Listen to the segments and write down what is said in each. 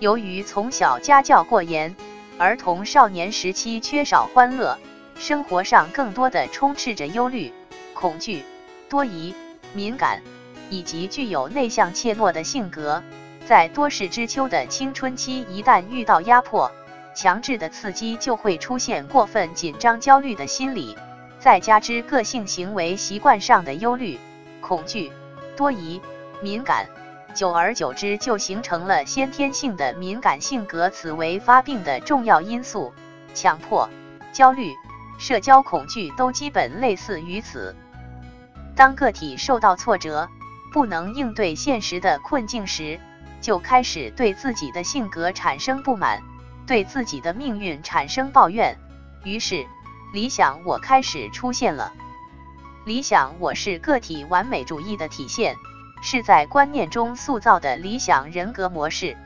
由于从小家教过严，儿童少年时期缺少欢乐，生活上更多的充斥着忧虑、恐惧、多疑、敏感，以及具有内向怯懦的性格。在多事之秋的青春期，一旦遇到压迫、强制的刺激，就会出现过分紧张、焦虑的心理。再加之个性行为习惯上的忧虑、恐惧、多疑、敏感，久而久之就形成了先天性的敏感性格。此为发病的重要因素。强迫、焦虑、社交恐惧都基本类似于此。当个体受到挫折，不能应对现实的困境时，就开始对自己的性格产生不满，对自己的命运产生抱怨，于是理想我开始出现了。理想我是个体完美主义的体现，是在观念中塑造的理想人格模式。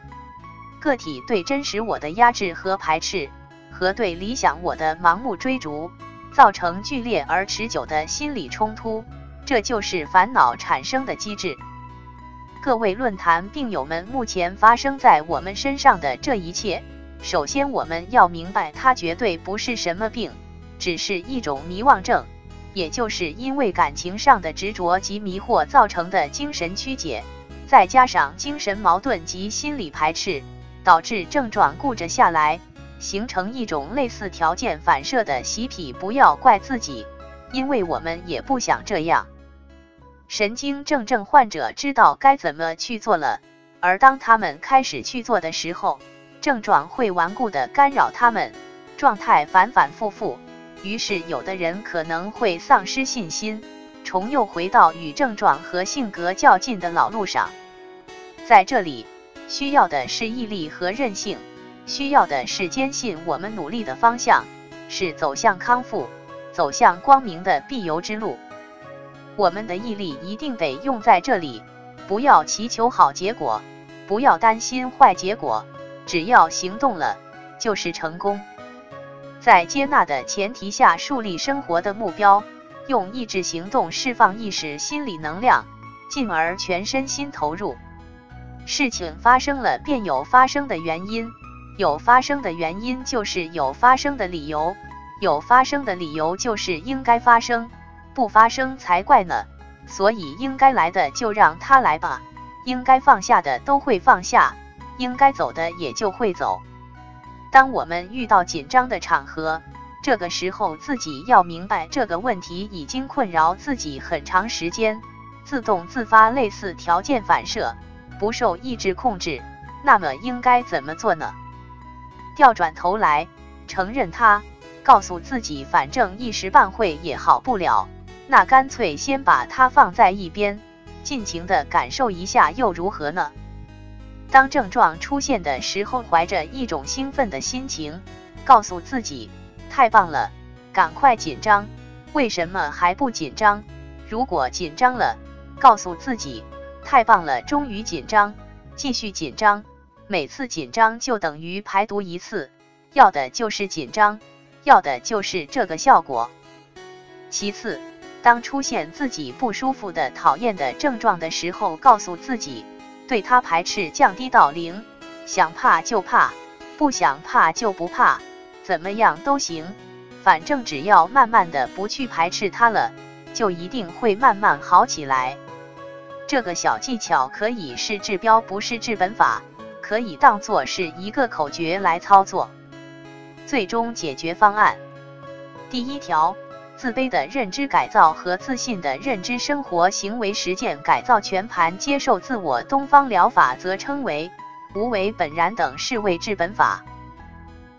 个体对真实我的压制和排斥，和对理想我的盲目追逐，造成剧烈而持久的心理冲突，这就是烦恼产生的机制。各位论坛病友们，目前发生在我们身上的这一切，首先我们要明白，它绝对不是什么病，只是一种迷妄症，也就是因为感情上的执着及迷惑造成的精神曲解，再加上精神矛盾及心理排斥，导致症状固着下来，形成一种类似条件反射的习癖。不要怪自己，因为我们也不想这样。神经症症患者知道该怎么去做了，而当他们开始去做的时候，症状会顽固的干扰他们，状态反反复复。于是，有的人可能会丧失信心，重又回到与症状和性格较劲的老路上。在这里，需要的是毅力和韧性，需要的是坚信我们努力的方向是走向康复、走向光明的必由之路。我们的毅力一定得用在这里，不要祈求好结果，不要担心坏结果，只要行动了就是成功。在接纳的前提下树立生活的目标，用意志行动释放意识心理能量，进而全身心投入。事情发生了便有发生的原因，有发生的原因就是有发生的理由，有发生的理由就是应该发生。不发生才怪呢，所以应该来的就让他来吧，应该放下的都会放下，应该走的也就会走。当我们遇到紧张的场合，这个时候自己要明白这个问题已经困扰自己很长时间，自动自发类似条件反射，不受意志控制。那么应该怎么做呢？调转头来，承认它，告诉自己，反正一时半会也好不了。那干脆先把它放在一边，尽情的感受一下又如何呢？当症状出现的时候，怀着一种兴奋的心情，告诉自己太棒了，赶快紧张。为什么还不紧张？如果紧张了，告诉自己太棒了，终于紧张，继续紧张。每次紧张就等于排毒一次，要的就是紧张，要的就是这个效果。其次。当出现自己不舒服的、讨厌的症状的时候，告诉自己，对它排斥降低到零，想怕就怕，不想怕就不怕，怎么样都行，反正只要慢慢的不去排斥它了，就一定会慢慢好起来。这个小技巧可以是治标，不是治本法，可以当做是一个口诀来操作。最终解决方案，第一条。自卑的认知改造和自信的认知生活行为实践改造全盘接受自我，东方疗法则称为无为本然等是谓治本法。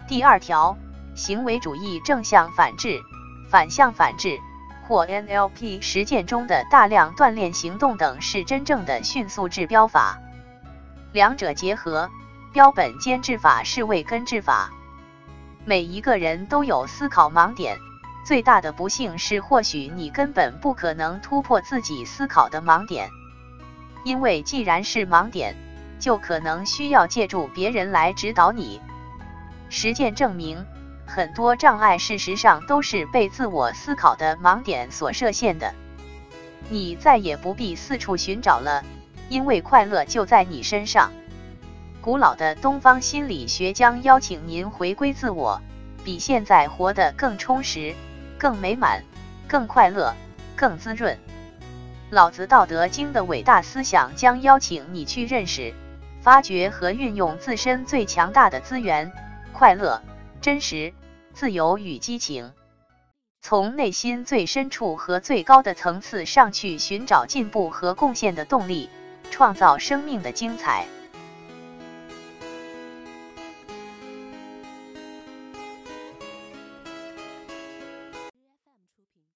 第二条，行为主义正向反制、反向反制或 NLP 实践中的大量锻炼行动等是真正的迅速治标法。两者结合，标本兼治法是谓根治法。每一个人都有思考盲点。最大的不幸是，或许你根本不可能突破自己思考的盲点，因为既然是盲点，就可能需要借助别人来指导你。实践证明，很多障碍事实上都是被自我思考的盲点所设限的。你再也不必四处寻找了，因为快乐就在你身上。古老的东方心理学将邀请您回归自我，比现在活得更充实、更美满、更快乐、更滋润。老子《道德经》的伟大思想将邀请你去认识、发掘和运用自身最强大的资源——快乐、真实、自由与激情，从内心最深处和最高的层次上去寻找进步和贡献的动力，创造生命的精彩。